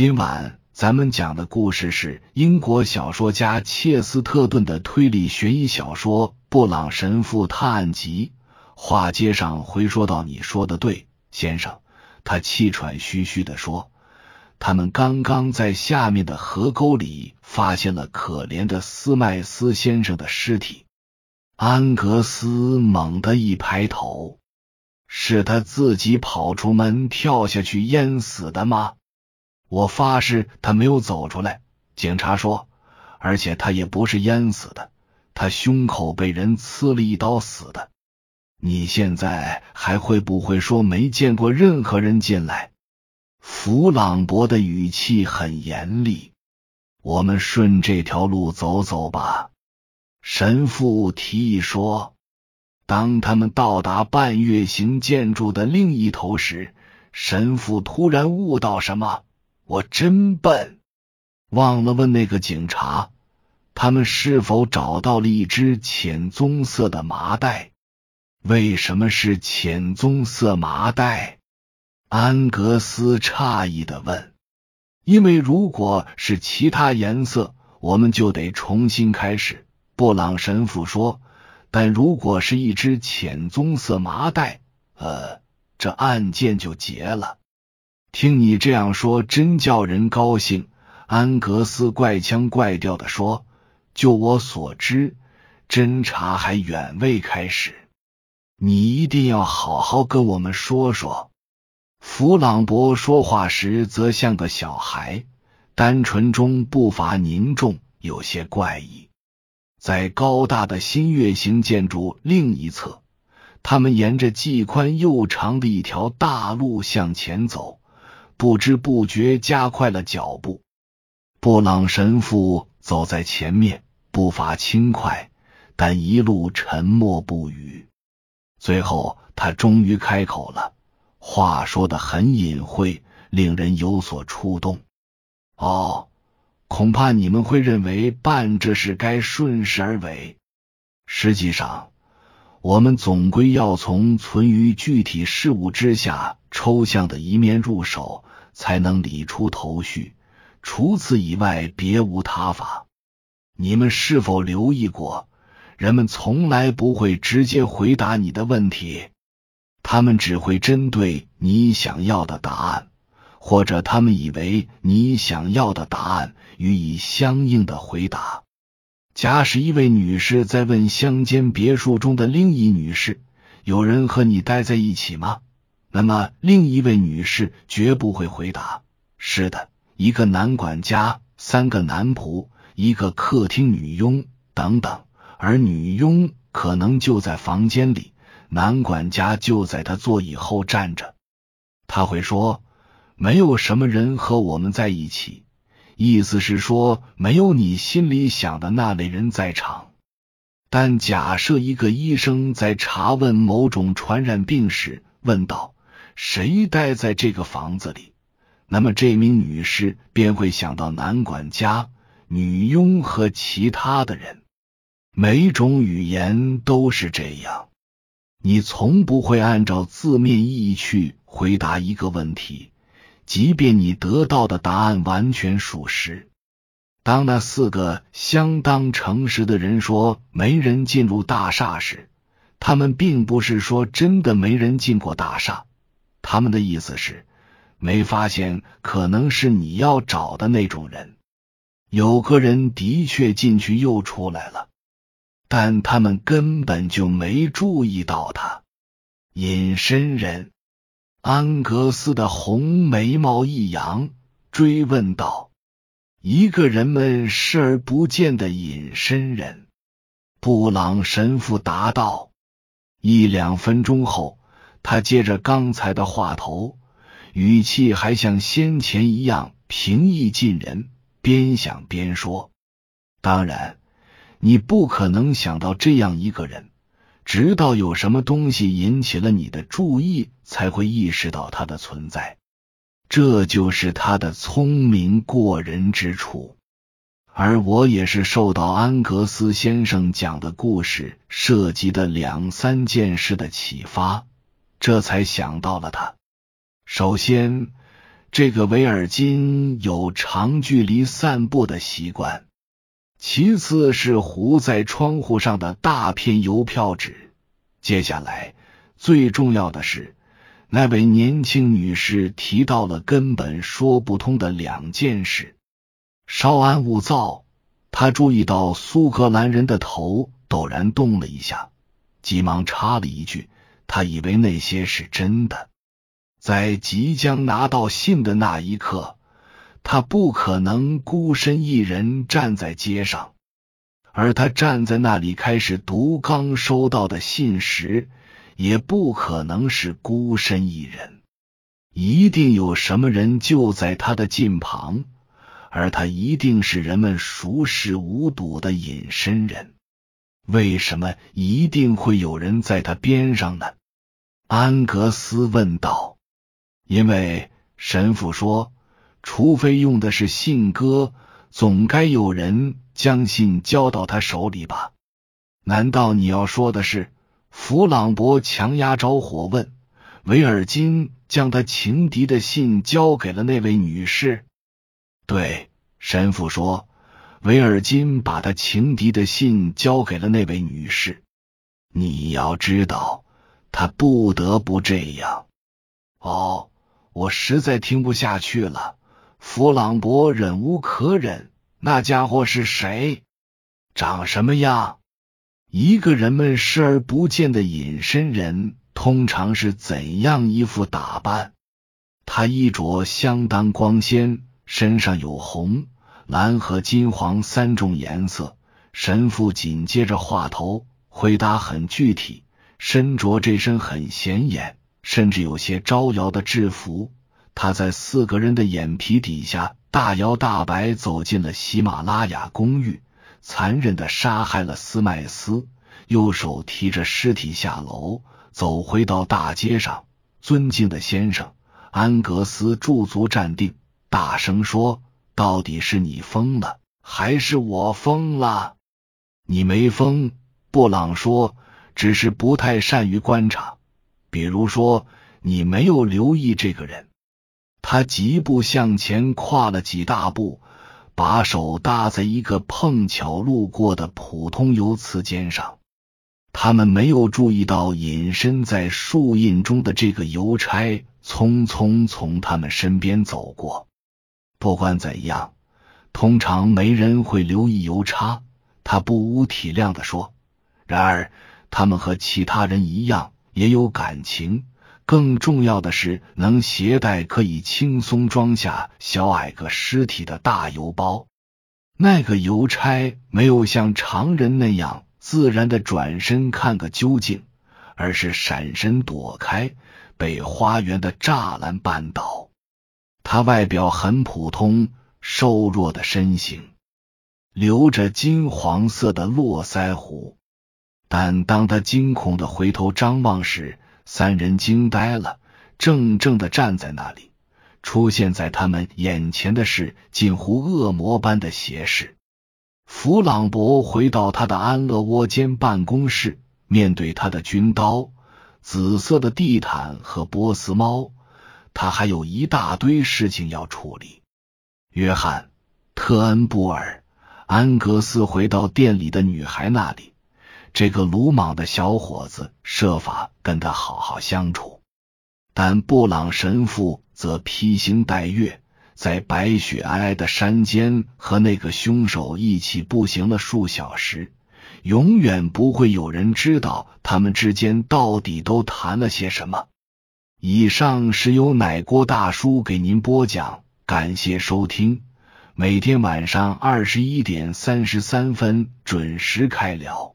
今晚咱们讲的故事是英国小说家切斯特顿的推理悬疑小说《布朗神父探案集》。话接上回说到，你说的对，先生。他气喘吁吁的说：“他们刚刚在下面的河沟里发现了可怜的斯麦斯先生的尸体。”安格斯猛地一拍头：“是他自己跑出门跳下去淹死的吗？”我发誓他没有走出来。警察说：“而且他也不是淹死的，他胸口被人刺了一刀死的。”你现在还会不会说没见过任何人进来？弗朗博的语气很严厉。我们顺这条路走走吧，神父提议说。当他们到达半月形建筑的另一头时，神父突然悟到什么：“我真笨，忘了问那个警察，他们是否找到了一只浅棕色的麻袋。”为什么是浅棕色麻袋？安格斯诧异的问。因为如果是其他颜色，我们就得重新开始。布朗神父说。但如果是一只浅棕色麻袋，呃，这案件就结了。听你这样说，真叫人高兴。安格斯怪腔怪调的说。就我所知，侦查还远未开始。你一定要好好跟我们说说。弗朗博说话时则像个小孩，单纯中不乏凝重，有些怪异。在高大的新月形建筑另一侧，他们沿着既宽又长的一条大路向前走，不知不觉加快了脚步。布朗神父走在前面，步伐轻快，但一路沉默不语。最后，他终于开口了，话说的很隐晦，令人有所触动。哦，恐怕你们会认为办这事该顺势而为。实际上，我们总归要从存于具体事物之下抽象的一面入手，才能理出头绪。除此以外，别无他法。你们是否留意过？人们从来不会直接回答你的问题，他们只会针对你想要的答案，或者他们以为你想要的答案予以相应的回答。假使一位女士在问乡间别墅中的另一女士：“有人和你待在一起吗？”那么另一位女士绝不会回答：“是的，一个男管家，三个男仆，一个客厅女佣，等等。”而女佣可能就在房间里，男管家就在他座椅后站着。他会说：“没有什么人和我们在一起。”意思是说，没有你心里想的那类人在场。但假设一个医生在查问某种传染病时问道：“谁待在这个房子里？”那么这名女士便会想到男管家、女佣和其他的人。每种语言都是这样，你从不会按照字面意义去回答一个问题，即便你得到的答案完全属实。当那四个相当诚实的人说没人进入大厦时，他们并不是说真的没人进过大厦，他们的意思是没发现可能是你要找的那种人。有个人的确进去又出来了。但他们根本就没注意到他。隐身人安格斯的红眉毛一扬，追问道：“一个人们视而不见的隐身人？”布朗神父答道。一两分钟后，他接着刚才的话头，语气还像先前一样平易近人，边想边说：“当然。”你不可能想到这样一个人，直到有什么东西引起了你的注意，才会意识到他的存在。这就是他的聪明过人之处。而我也是受到安格斯先生讲的故事涉及的两三件事的启发，这才想到了他。首先，这个维尔金有长距离散步的习惯。其次是糊在窗户上的大片邮票纸。接下来最重要的是，那位年轻女士提到了根本说不通的两件事。稍安勿躁，他注意到苏格兰人的头陡然动了一下，急忙插了一句：“他以为那些是真的。”在即将拿到信的那一刻。他不可能孤身一人站在街上，而他站在那里开始读刚收到的信时，也不可能是孤身一人。一定有什么人就在他的近旁，而他一定是人们熟视无睹的隐身人。为什么一定会有人在他边上呢？安格斯问道。因为神父说。除非用的是信鸽，总该有人将信交到他手里吧？难道你要说的是？弗朗博强压着火问。维尔金将他情敌的信交给了那位女士。对，神父说，维尔金把他情敌的信交给了那位女士。你要知道，他不得不这样。哦，我实在听不下去了。弗朗博忍无可忍，那家伙是谁？长什么样？一个人们视而不见的隐身人通常是怎样一副打扮？他衣着相当光鲜，身上有红、蓝和金黄三种颜色。神父紧接着话头，回答很具体，身着这身很显眼，甚至有些招摇的制服。他在四个人的眼皮底下大摇大摆走进了喜马拉雅公寓，残忍的杀害了斯麦斯，右手提着尸体下楼，走回到大街上。尊敬的先生，安格斯驻足站定，大声说：“到底是你疯了，还是我疯了？”你没疯，布朗说，只是不太善于观察。比如说，你没有留意这个人。他疾步向前跨了几大步，把手搭在一个碰巧路过的普通邮瓷肩上。他们没有注意到隐身在树荫中的这个邮差匆匆从他们身边走过。不管怎样，通常没人会留意邮差。他不无体谅的说：“然而，他们和其他人一样，也有感情。”更重要的是，能携带可以轻松装下小矮个尸体的大邮包。那个邮差没有像常人那样自然的转身看个究竟，而是闪身躲开，被花园的栅栏绊倒。他外表很普通，瘦弱的身形，留着金黄色的络腮胡，但当他惊恐的回头张望时，三人惊呆了，怔怔的站在那里。出现在他们眼前的是近乎恶魔般的斜视。弗朗博回到他的安乐窝间办公室，面对他的军刀、紫色的地毯和波斯猫，他还有一大堆事情要处理。约翰、特恩布尔、安格斯回到店里的女孩那里。这个鲁莽的小伙子设法跟他好好相处，但布朗神父则披星戴月，在白雪皑皑的山间和那个凶手一起步行了数小时。永远不会有人知道他们之间到底都谈了些什么。以上是由奶锅大叔给您播讲，感谢收听。每天晚上二十一点三十三分准时开聊。